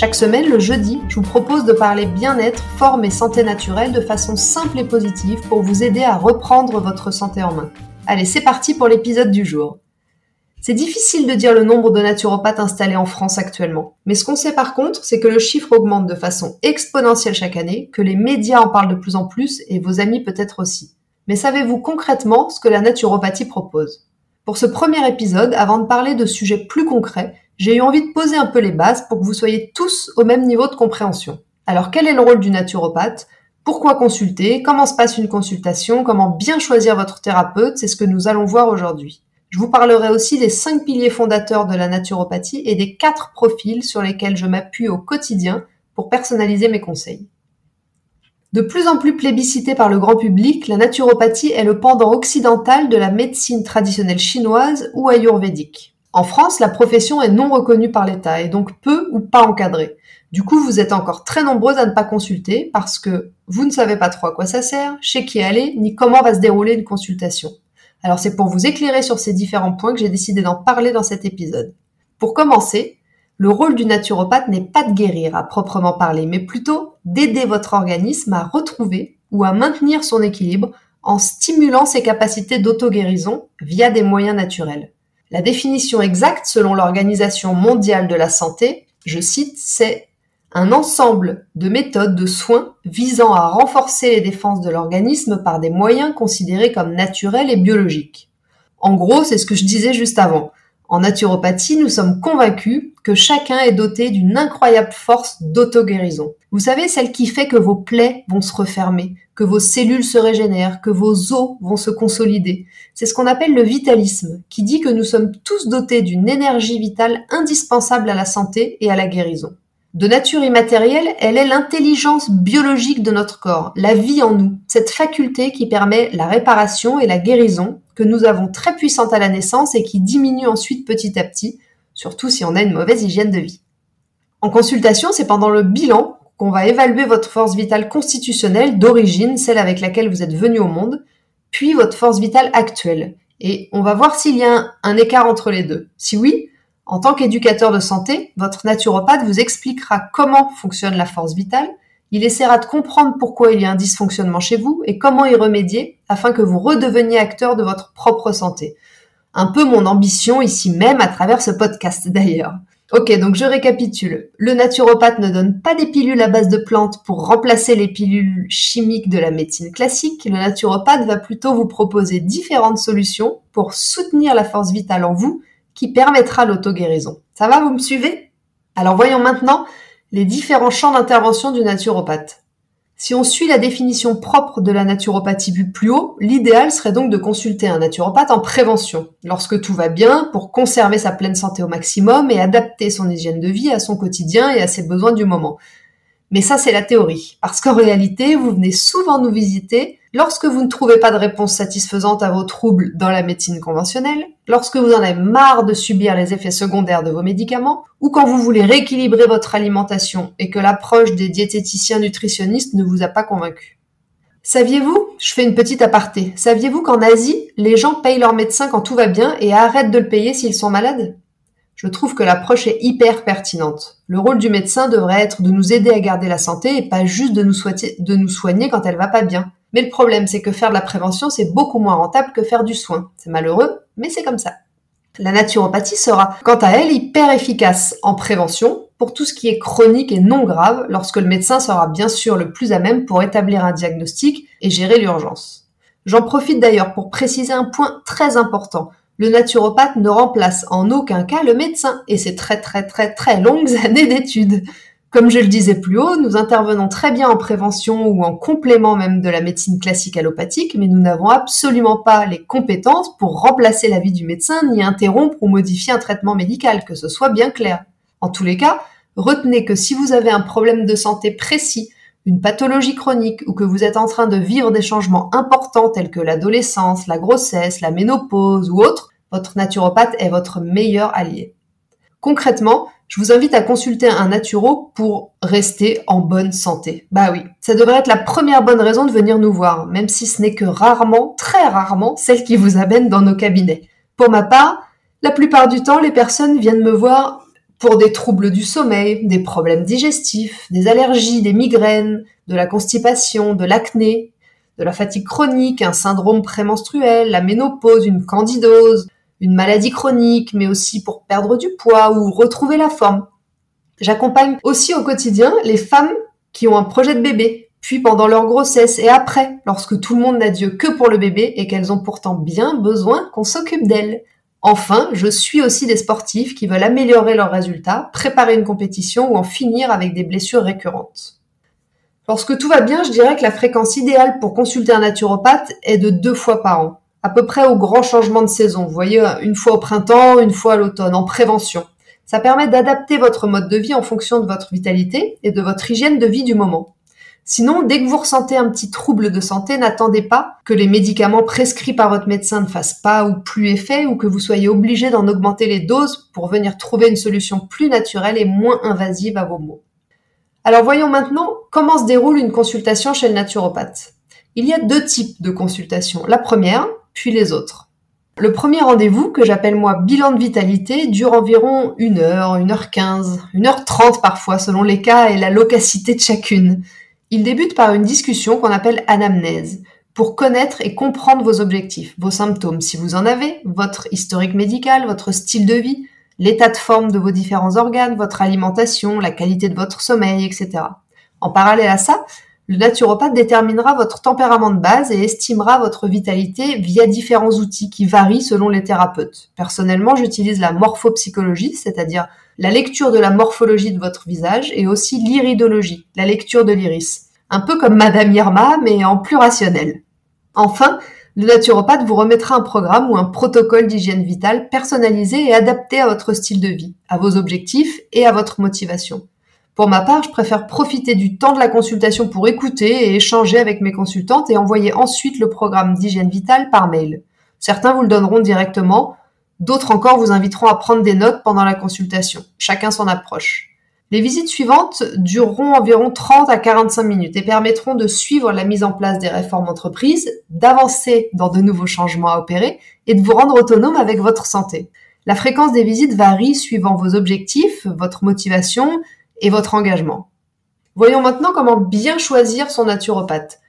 Chaque semaine, le jeudi, je vous propose de parler bien-être, forme et santé naturelle de façon simple et positive pour vous aider à reprendre votre santé en main. Allez, c'est parti pour l'épisode du jour. C'est difficile de dire le nombre de naturopathes installés en France actuellement. Mais ce qu'on sait par contre, c'est que le chiffre augmente de façon exponentielle chaque année, que les médias en parlent de plus en plus et vos amis peut-être aussi. Mais savez-vous concrètement ce que la naturopathie propose? Pour ce premier épisode, avant de parler de sujets plus concrets, j'ai eu envie de poser un peu les bases pour que vous soyez tous au même niveau de compréhension. Alors quel est le rôle du naturopathe? Pourquoi consulter? Comment se passe une consultation? Comment bien choisir votre thérapeute? C'est ce que nous allons voir aujourd'hui. Je vous parlerai aussi des cinq piliers fondateurs de la naturopathie et des quatre profils sur lesquels je m'appuie au quotidien pour personnaliser mes conseils. De plus en plus plébiscitée par le grand public, la naturopathie est le pendant occidental de la médecine traditionnelle chinoise ou ayurvédique. En France, la profession est non reconnue par l'État et donc peu ou pas encadrée. Du coup, vous êtes encore très nombreux à ne pas consulter parce que vous ne savez pas trop à quoi ça sert, chez qui aller, ni comment va se dérouler une consultation. Alors c'est pour vous éclairer sur ces différents points que j'ai décidé d'en parler dans cet épisode. Pour commencer, le rôle du naturopathe n'est pas de guérir à proprement parler, mais plutôt d'aider votre organisme à retrouver ou à maintenir son équilibre en stimulant ses capacités d'auto-guérison via des moyens naturels. La définition exacte selon l'Organisation mondiale de la santé, je cite, c'est un ensemble de méthodes de soins visant à renforcer les défenses de l'organisme par des moyens considérés comme naturels et biologiques. En gros, c'est ce que je disais juste avant. En naturopathie, nous sommes convaincus que chacun est doté d'une incroyable force d'auto-guérison. Vous savez, celle qui fait que vos plaies vont se refermer, que vos cellules se régénèrent, que vos os vont se consolider. C'est ce qu'on appelle le vitalisme, qui dit que nous sommes tous dotés d'une énergie vitale indispensable à la santé et à la guérison. De nature immatérielle, elle est l'intelligence biologique de notre corps, la vie en nous, cette faculté qui permet la réparation et la guérison que nous avons très puissante à la naissance et qui diminue ensuite petit à petit, surtout si on a une mauvaise hygiène de vie. En consultation, c'est pendant le bilan qu'on va évaluer votre force vitale constitutionnelle d'origine, celle avec laquelle vous êtes venu au monde, puis votre force vitale actuelle. Et on va voir s'il y a un, écart entre les deux. Si oui, en tant qu'éducateur de santé, votre naturopathe vous expliquera comment fonctionne la force vitale, il essaiera de comprendre pourquoi il y a un dysfonctionnement chez vous et comment y remédier afin que vous redeveniez acteur de votre propre santé. Un peu mon ambition ici même à travers ce podcast d'ailleurs. Ok, donc je récapitule. Le naturopathe ne donne pas des pilules à base de plantes pour remplacer les pilules chimiques de la médecine classique. Le naturopathe va plutôt vous proposer différentes solutions pour soutenir la force vitale en vous qui permettra l'auto-guérison. Ça va, vous me suivez? Alors voyons maintenant les différents champs d'intervention du naturopathe. Si on suit la définition propre de la naturopathie plus haut, l'idéal serait donc de consulter un naturopathe en prévention, lorsque tout va bien, pour conserver sa pleine santé au maximum et adapter son hygiène de vie à son quotidien et à ses besoins du moment. Mais ça, c'est la théorie. Parce qu'en réalité, vous venez souvent nous visiter lorsque vous ne trouvez pas de réponse satisfaisante à vos troubles dans la médecine conventionnelle, lorsque vous en avez marre de subir les effets secondaires de vos médicaments, ou quand vous voulez rééquilibrer votre alimentation et que l'approche des diététiciens nutritionnistes ne vous a pas convaincu. Saviez-vous, je fais une petite aparté, saviez-vous qu'en Asie, les gens payent leur médecin quand tout va bien et arrêtent de le payer s'ils sont malades? Je trouve que l'approche est hyper pertinente. Le rôle du médecin devrait être de nous aider à garder la santé et pas juste de nous, soigner quand elle va pas bien. Mais le problème, c'est que faire de la prévention, c'est beaucoup moins rentable que faire du soin. C'est malheureux, mais c'est comme ça. La naturopathie sera, quant à elle, hyper efficace en prévention pour tout ce qui est chronique et non grave lorsque le médecin sera bien sûr le plus à même pour établir un diagnostic et gérer l'urgence. J'en profite d'ailleurs pour préciser un point très important. Le naturopathe ne remplace en aucun cas le médecin et c'est très très très très longues années d'études. Comme je le disais plus haut, nous intervenons très bien en prévention ou en complément même de la médecine classique allopathique, mais nous n'avons absolument pas les compétences pour remplacer l'avis du médecin ni interrompre ou modifier un traitement médical, que ce soit bien clair. En tous les cas, Retenez que si vous avez un problème de santé précis, une pathologie chronique ou que vous êtes en train de vivre des changements importants tels que l'adolescence, la grossesse, la ménopause ou autre, votre naturopathe est votre meilleur allié. Concrètement, je vous invite à consulter un naturo pour rester en bonne santé. Bah oui, ça devrait être la première bonne raison de venir nous voir, même si ce n'est que rarement, très rarement, celle qui vous amène dans nos cabinets. Pour ma part, la plupart du temps, les personnes viennent me voir pour des troubles du sommeil, des problèmes digestifs, des allergies, des migraines, de la constipation, de l'acné, de la fatigue chronique, un syndrome prémenstruel, la ménopause, une candidose, une maladie chronique, mais aussi pour perdre du poids ou retrouver la forme. J'accompagne aussi au quotidien les femmes qui ont un projet de bébé, puis pendant leur grossesse et après, lorsque tout le monde n'a Dieu que pour le bébé et qu'elles ont pourtant bien besoin qu'on s'occupe d'elles. Enfin, je suis aussi des sportifs qui veulent améliorer leurs résultats, préparer une compétition ou en finir avec des blessures récurrentes. Lorsque tout va bien, je dirais que la fréquence idéale pour consulter un naturopathe est de deux fois par an, à peu près au grand changement de saison. Vous voyez, une fois au printemps, une fois à l'automne, en prévention. Ça permet d'adapter votre mode de vie en fonction de votre vitalité et de votre hygiène de vie du moment. Sinon, dès que vous ressentez un petit trouble de santé, n'attendez pas que les médicaments prescrits par votre médecin ne fassent pas ou plus effet ou que vous soyez obligé d'en augmenter les doses pour venir trouver une solution plus naturelle et moins invasive à vos maux. Alors voyons maintenant comment se déroule une consultation chez le naturopathe. Il y a deux types de consultations, la première, les autres. Le premier rendez-vous, que j'appelle moi bilan de vitalité, dure environ une heure, une heure quinze, une heure trente parfois selon les cas et la locacité de chacune. Il débute par une discussion qu'on appelle anamnèse, pour connaître et comprendre vos objectifs, vos symptômes si vous en avez, votre historique médical, votre style de vie, l'état de forme de vos différents organes, votre alimentation, la qualité de votre sommeil, etc. En parallèle à ça, le naturopathe déterminera votre tempérament de base et estimera votre vitalité via différents outils qui varient selon les thérapeutes. Personnellement, j'utilise la morphopsychologie, c'est-à-dire la lecture de la morphologie de votre visage et aussi l'iridologie, la lecture de l'iris. Un peu comme Madame Irma, mais en plus rationnel. Enfin, le naturopathe vous remettra un programme ou un protocole d'hygiène vitale personnalisé et adapté à votre style de vie, à vos objectifs et à votre motivation. Pour ma part, je préfère profiter du temps de la consultation pour écouter et échanger avec mes consultantes et envoyer ensuite le programme d'hygiène vitale par mail. Certains vous le donneront directement, D'autres encore vous inviteront à prendre des notes pendant la consultation. Chacun son approche. Les visites suivantes dureront environ 30 à 45 minutes et permettront de suivre la mise en place des réformes entreprises, d'avancer dans de nouveaux changements à opérer et de vous rendre autonome avec votre santé. La fréquence des visites varie suivant vos objectifs, votre motivation et votre engagement. Voyons maintenant comment bien choisir son naturopathe.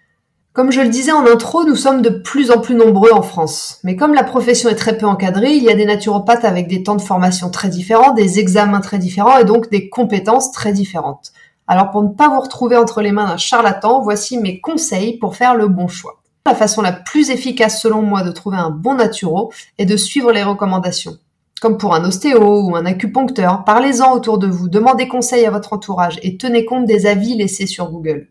Comme je le disais en intro, nous sommes de plus en plus nombreux en France. Mais comme la profession est très peu encadrée, il y a des naturopathes avec des temps de formation très différents, des examens très différents et donc des compétences très différentes. Alors pour ne pas vous retrouver entre les mains d'un charlatan, voici mes conseils pour faire le bon choix. La façon la plus efficace selon moi de trouver un bon naturo est de suivre les recommandations. Comme pour un ostéo ou un acupuncteur, parlez-en autour de vous, demandez conseil à votre entourage et tenez compte des avis laissés sur Google.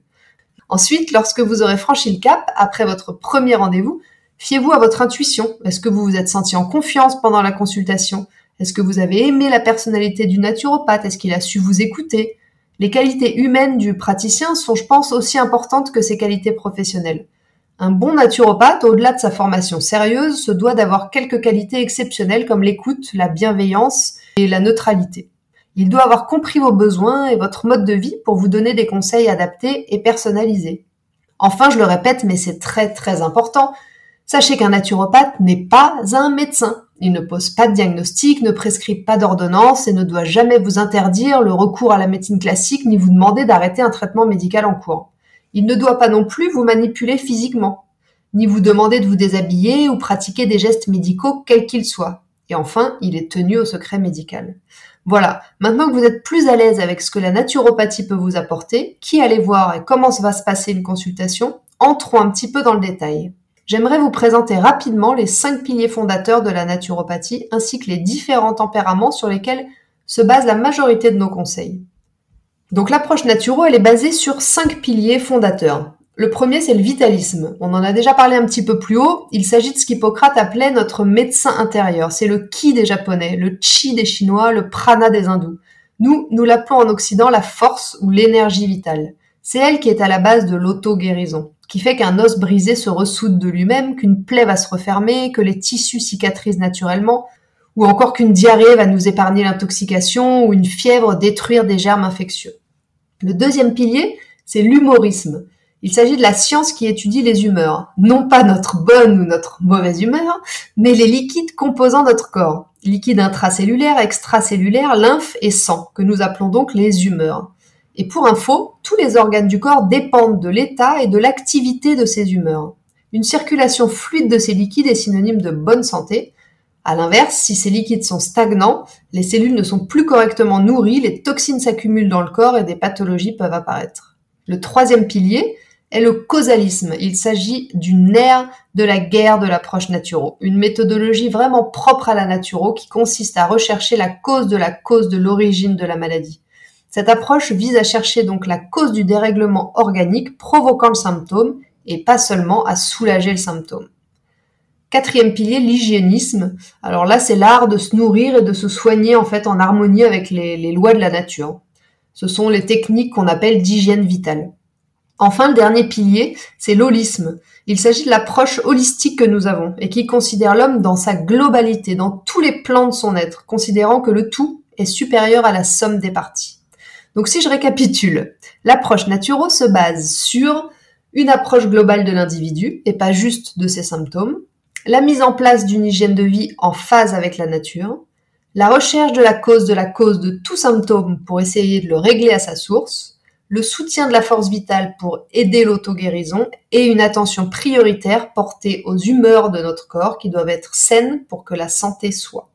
Ensuite, lorsque vous aurez franchi le cap, après votre premier rendez-vous, fiez-vous à votre intuition. Est-ce que vous vous êtes senti en confiance pendant la consultation? Est-ce que vous avez aimé la personnalité du naturopathe? Est-ce qu'il a su vous écouter? Les qualités humaines du praticien sont, je pense, aussi importantes que ses qualités professionnelles. Un bon naturopathe, au-delà de sa formation sérieuse, se doit d'avoir quelques qualités exceptionnelles comme l'écoute, la bienveillance et la neutralité. Il doit avoir compris vos besoins et votre mode de vie pour vous donner des conseils adaptés et personnalisés. Enfin, je le répète, mais c'est très très important, sachez qu'un naturopathe n'est pas un médecin. Il ne pose pas de diagnostic, ne prescrit pas d'ordonnance et ne doit jamais vous interdire le recours à la médecine classique ni vous demander d'arrêter un traitement médical en cours. Il ne doit pas non plus vous manipuler physiquement, ni vous demander de vous déshabiller ou pratiquer des gestes médicaux quels qu'ils soient. Et enfin, il est tenu au secret médical. Voilà, maintenant que vous êtes plus à l'aise avec ce que la naturopathie peut vous apporter, qui allez voir et comment va se passer une consultation, entrons un petit peu dans le détail. J'aimerais vous présenter rapidement les cinq piliers fondateurs de la naturopathie ainsi que les différents tempéraments sur lesquels se base la majorité de nos conseils. Donc l'approche naturo, elle est basée sur cinq piliers fondateurs. Le premier, c'est le vitalisme. On en a déjà parlé un petit peu plus haut. Il s'agit de ce qu'Hippocrate appelait notre médecin intérieur. C'est le ki des japonais, le chi des chinois, le prana des hindous. Nous, nous l'appelons en Occident la force ou l'énergie vitale. C'est elle qui est à la base de l'auto-guérison, qui fait qu'un os brisé se ressoude de lui-même, qu'une plaie va se refermer, que les tissus cicatrisent naturellement, ou encore qu'une diarrhée va nous épargner l'intoxication ou une fièvre détruire des germes infectieux. Le deuxième pilier, c'est l'humorisme. Il s'agit de la science qui étudie les humeurs, non pas notre bonne ou notre mauvaise humeur, mais les liquides composant notre corps, liquides intracellulaires, extracellulaires, lymphe et sang, que nous appelons donc les humeurs. Et pour info, tous les organes du corps dépendent de l'état et de l'activité de ces humeurs. Une circulation fluide de ces liquides est synonyme de bonne santé. À l'inverse, si ces liquides sont stagnants, les cellules ne sont plus correctement nourries, les toxines s'accumulent dans le corps et des pathologies peuvent apparaître. Le troisième pilier, est le causalisme. Il s'agit d'une ère de la guerre de l'approche naturo, une méthodologie vraiment propre à la naturo qui consiste à rechercher la cause de la cause de l'origine de la maladie. Cette approche vise à chercher donc la cause du dérèglement organique provoquant le symptôme et pas seulement à soulager le symptôme. Quatrième pilier, l'hygiénisme. Alors là, c'est l'art de se nourrir et de se soigner en fait en harmonie avec les, lois de la nature. Ce sont les techniques qu'on appelle d'hygiène vitale. Enfin, le dernier pilier, c'est l'holisme. Il s'agit de l'approche holistique que nous avons et qui considère l'homme dans sa globalité, dans tous les plans de son être, considérant que le tout est supérieur à la somme des parties. Donc si je récapitule, l'approche naturo se base sur une approche globale de l'individu et pas juste de ses symptômes, la mise en place d'une hygiène de vie en phase avec la nature, la recherche de la cause de la cause de tout symptôme pour essayer de le régler à sa source, le soutien de la force vitale pour aider l'auto-guérison et une attention prioritaire portée aux humeurs de notre corps qui doivent être saines pour que la santé soit.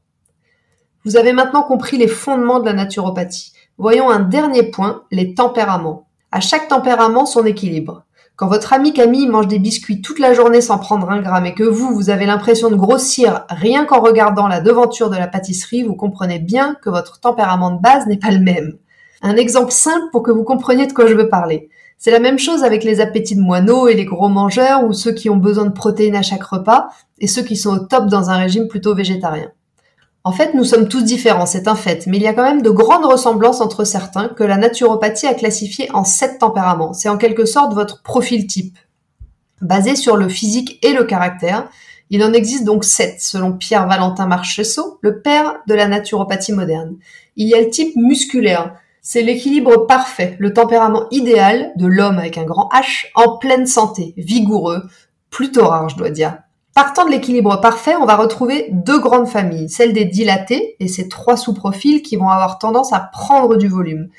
Vous avez maintenant compris les fondements de la naturopathie. Voyons un dernier point, les tempéraments. À chaque tempérament, son équilibre. Quand votre ami Camille mange des biscuits toute la journée sans prendre un gramme et que vous, vous avez l'impression de grossir rien qu'en regardant la devanture de la pâtisserie, vous comprenez bien que votre tempérament de base n'est pas le même. Un exemple simple pour que vous compreniez de quoi je veux parler. C'est la même chose avec les appétits de moineaux et les gros mangeurs ou ceux qui ont besoin de protéines à chaque repas et ceux qui sont au top dans un régime plutôt végétarien. En fait, nous sommes tous différents, c'est un fait, mais il y a quand même de grandes ressemblances entre certains que la naturopathie a classifié en sept tempéraments. C'est en quelque sorte votre profil type. Basé sur le physique et le caractère, il en existe donc sept, selon Pierre-Valentin Marchessault, le père de la naturopathie moderne. Il y a le type musculaire, c'est l'équilibre parfait, le tempérament idéal de l'homme avec un grand H en pleine santé, vigoureux, plutôt rare je dois dire. Partant de l'équilibre parfait, on va retrouver deux grandes familles, celle des dilatés et ces trois sous-profils qui vont avoir tendance à prendre du volume,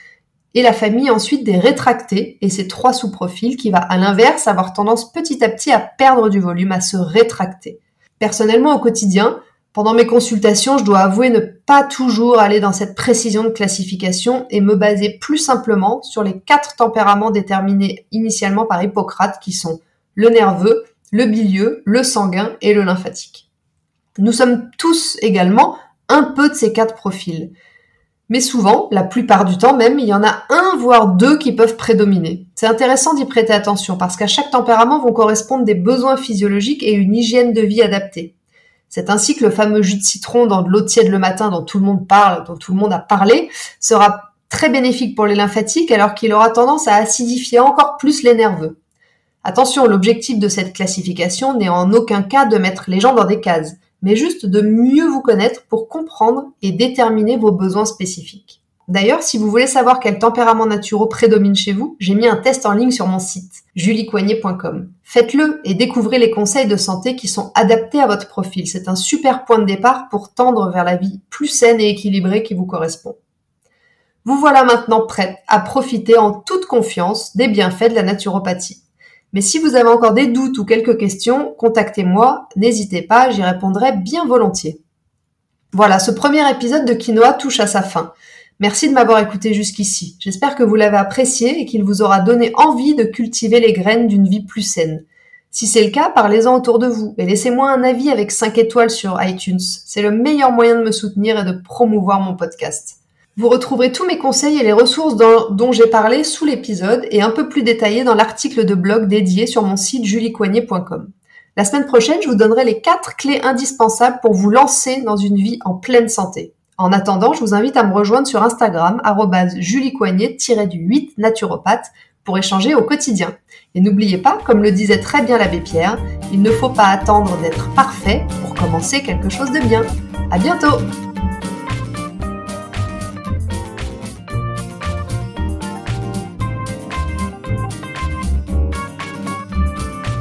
et la famille ensuite des rétractés et ces trois sous-profils qui va à l'inverse avoir tendance petit à petit à perdre du volume, à se rétracter. Personnellement au quotidien, pendant mes consultations, je dois avouer ne pas toujours aller dans cette précision de classification et me baser plus simplement sur les quatre tempéraments déterminés initialement par Hippocrate qui sont le nerveux, le bilieux, le sanguin et le lymphatique. Nous sommes tous également un peu de ces quatre profils. Mais souvent, la plupart du temps même, il y en a un voire deux qui peuvent prédominer. C'est intéressant d'y prêter attention parce qu'à chaque tempérament vont correspondre des besoins physiologiques et une hygiène de vie adaptée. C'est ainsi que le fameux jus de citron dans de l'eau tiède le matin dont tout le monde parle, dont tout le monde a parlé, sera très bénéfique pour les lymphatiques alors qu'il aura tendance à acidifier encore plus les nerveux. Attention, l'objectif de cette classification n'est en aucun cas de mettre les gens dans des cases, mais juste de mieux vous connaître pour comprendre et déterminer vos besoins spécifiques. D'ailleurs, si vous voulez savoir quel tempérament naturel prédomine chez vous, j'ai mis un test en ligne sur mon site, juliecoignet.com. Faites-le et découvrez les conseils de santé qui sont adaptés à votre profil. C'est un super point de départ pour tendre vers la vie plus saine et équilibrée qui vous correspond. Vous voilà maintenant prête à profiter en toute confiance des bienfaits de la naturopathie. Mais si vous avez encore des doutes ou quelques questions, contactez-moi, n'hésitez pas, j'y répondrai bien volontiers. Voilà, ce premier épisode de Quinoa touche à sa fin. Merci de m'avoir écouté jusqu'ici. J'espère que vous l'avez apprécié et qu'il vous aura donné envie de cultiver les graines d'une vie plus saine. Si c'est le cas, parlez-en autour de vous et laissez-moi un avis avec 5 étoiles sur iTunes. C'est le meilleur moyen de me soutenir et de promouvoir mon podcast. Vous retrouverez tous mes conseils et les ressources dont j'ai parlé sous l'épisode et un peu plus détaillés dans l'article de blog dédié sur mon site juliecoignet.com. La semaine prochaine, je vous donnerai les quatre clés indispensables pour vous lancer dans une vie en pleine santé. En attendant, je vous invite à me rejoindre sur Instagram, juliecoignet-du-8 naturopathe, pour échanger au quotidien. Et n'oubliez pas, comme le disait très bien l'abbé Pierre, il ne faut pas attendre d'être parfait pour commencer quelque chose de bien. À bientôt!